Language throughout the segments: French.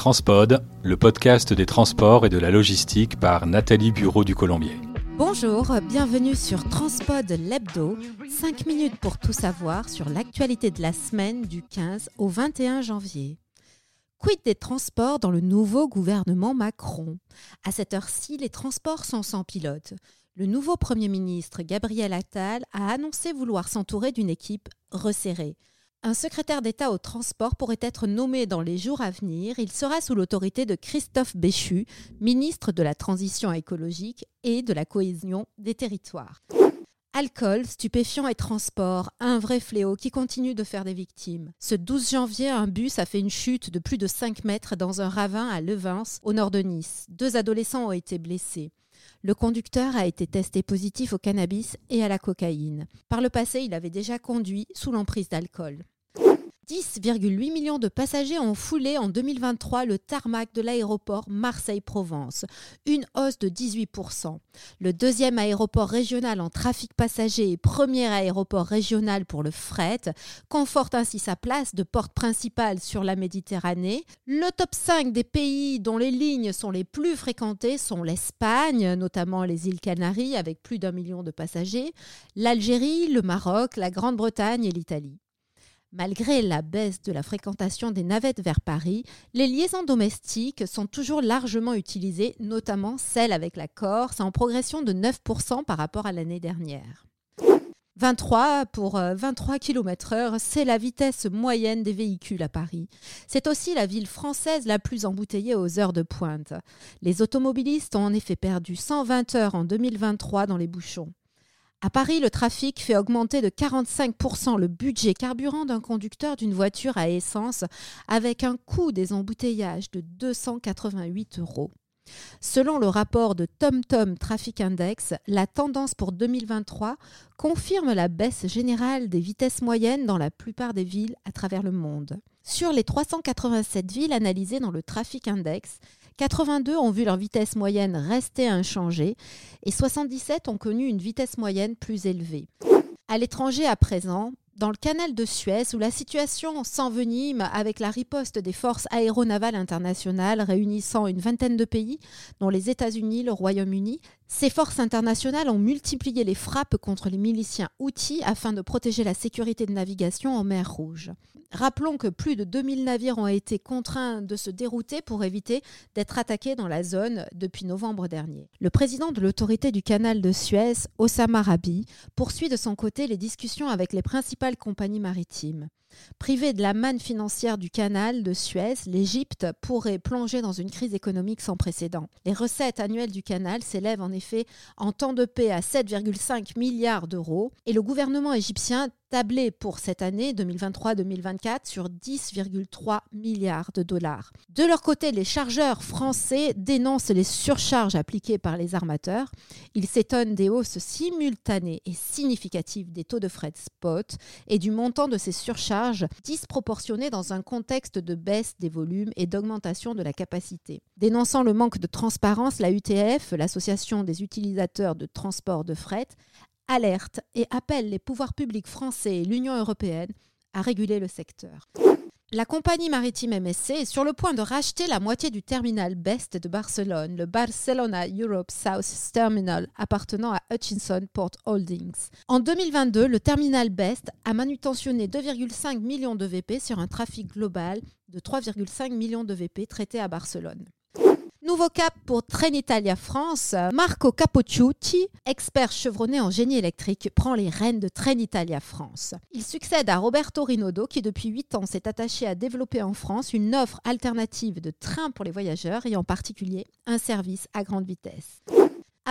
Transpod, le podcast des transports et de la logistique par Nathalie Bureau du Colombier. Bonjour, bienvenue sur Transpod l'Hebdo, 5 minutes pour tout savoir sur l'actualité de la semaine du 15 au 21 janvier. Quid des transports dans le nouveau gouvernement Macron? À cette heure-ci, les transports sont sans pilote. Le nouveau Premier ministre, Gabriel Attal, a annoncé vouloir s'entourer d'une équipe resserrée. Un secrétaire d'État au transport pourrait être nommé dans les jours à venir. Il sera sous l'autorité de Christophe Béchu, ministre de la Transition écologique et de la cohésion des territoires. Alcool, stupéfiants et transport, un vrai fléau qui continue de faire des victimes. Ce 12 janvier, un bus a fait une chute de plus de 5 mètres dans un ravin à Levins, au nord de Nice. Deux adolescents ont été blessés. Le conducteur a été testé positif au cannabis et à la cocaïne. Par le passé, il avait déjà conduit sous l'emprise d'alcool. 10,8 millions de passagers ont foulé en 2023 le tarmac de l'aéroport Marseille-Provence, une hausse de 18%. Le deuxième aéroport régional en trafic passager et premier aéroport régional pour le fret conforte ainsi sa place de porte principale sur la Méditerranée. Le top 5 des pays dont les lignes sont les plus fréquentées sont l'Espagne, notamment les îles Canaries avec plus d'un million de passagers, l'Algérie, le Maroc, la Grande-Bretagne et l'Italie. Malgré la baisse de la fréquentation des navettes vers Paris, les liaisons domestiques sont toujours largement utilisées, notamment celles avec la Corse, en progression de 9% par rapport à l'année dernière. 23 pour 23 km/h, c'est la vitesse moyenne des véhicules à Paris. C'est aussi la ville française la plus embouteillée aux heures de pointe. Les automobilistes ont en effet perdu 120 heures en 2023 dans les bouchons. À Paris, le trafic fait augmenter de 45% le budget carburant d'un conducteur d'une voiture à essence avec un coût des embouteillages de 288 euros. Selon le rapport de TomTom Traffic Index, la tendance pour 2023 confirme la baisse générale des vitesses moyennes dans la plupart des villes à travers le monde. Sur les 387 villes analysées dans le Traffic Index, 82 ont vu leur vitesse moyenne rester inchangée et 77 ont connu une vitesse moyenne plus élevée. À l'étranger à présent, dans le canal de Suez, où la situation s'envenime avec la riposte des forces aéronavales internationales réunissant une vingtaine de pays, dont les États-Unis, le Royaume-Uni, ces forces internationales ont multiplié les frappes contre les miliciens outils afin de protéger la sécurité de navigation en mer Rouge. Rappelons que plus de 2000 navires ont été contraints de se dérouter pour éviter d'être attaqués dans la zone depuis novembre dernier. Le président de l'autorité du canal de Suez, Osama Rabi, poursuit de son côté les discussions avec les principales compagnies maritimes. Privée de la manne financière du canal de Suez, l'Égypte pourrait plonger dans une crise économique sans précédent. Les recettes annuelles du canal s'élèvent en effet en temps de paix à 7,5 milliards d'euros. Et le gouvernement égyptien tablé pour cette année 2023-2024 sur 10,3 milliards de dollars. De leur côté, les chargeurs français dénoncent les surcharges appliquées par les armateurs. Ils s'étonnent des hausses simultanées et significatives des taux de de spot et du montant de ces surcharges disproportionnées dans un contexte de baisse des volumes et d'augmentation de la capacité. Dénonçant le manque de transparence, la UTF, l'Association des utilisateurs de transport de fret, alerte et appelle les pouvoirs publics français et l'Union européenne à réguler le secteur. La compagnie maritime MSC est sur le point de racheter la moitié du terminal Best de Barcelone, le Barcelona Europe South Terminal appartenant à Hutchinson Port Holdings. En 2022, le terminal Best a manutentionné 2,5 millions de VP sur un trafic global de 3,5 millions de VP traités à Barcelone. Nouveau cap pour Trenitalia France. Marco Capocciuti, expert chevronné en génie électrique, prend les rênes de Trenitalia France. Il succède à Roberto Rinaudo qui depuis 8 ans s'est attaché à développer en France une offre alternative de train pour les voyageurs et en particulier un service à grande vitesse.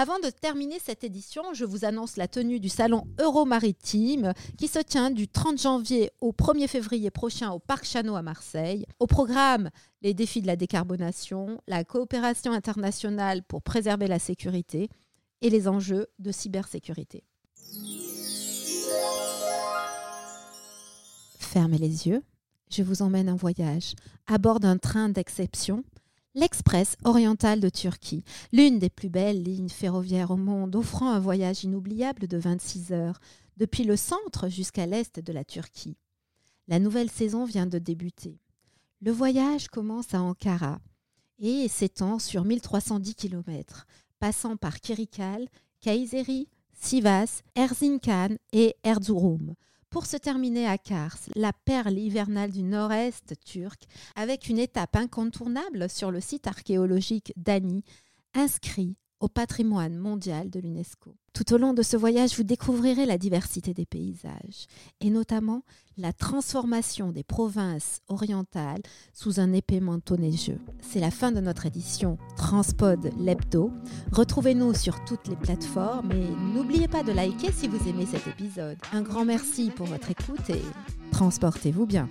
Avant de terminer cette édition, je vous annonce la tenue du salon Euromaritime qui se tient du 30 janvier au 1er février prochain au Parc Chano à Marseille. Au programme, les défis de la décarbonation, la coopération internationale pour préserver la sécurité et les enjeux de cybersécurité. Fermez les yeux, je vous emmène en voyage à bord d'un train d'exception l'Express oriental de Turquie, l'une des plus belles lignes ferroviaires au monde, offrant un voyage inoubliable de 26 heures, depuis le centre jusqu'à l'est de la Turquie. La nouvelle saison vient de débuter. Le voyage commence à Ankara et s'étend sur 1310 km, passant par Kirikal, Kayseri, Sivas, Erzincan et Erzurum, pour se terminer à Kars, la perle hivernale du nord-est turc, avec une étape incontournable sur le site archéologique d'Ani, inscrit au patrimoine mondial de l'UNESCO. Tout au long de ce voyage, vous découvrirez la diversité des paysages et notamment la transformation des provinces orientales sous un épais manteau neigeux. C'est la fin de notre édition Transpod l'hebdo. Retrouvez-nous sur toutes les plateformes et n'oubliez pas de liker si vous aimez cet épisode. Un grand merci pour votre écoute et transportez-vous bien.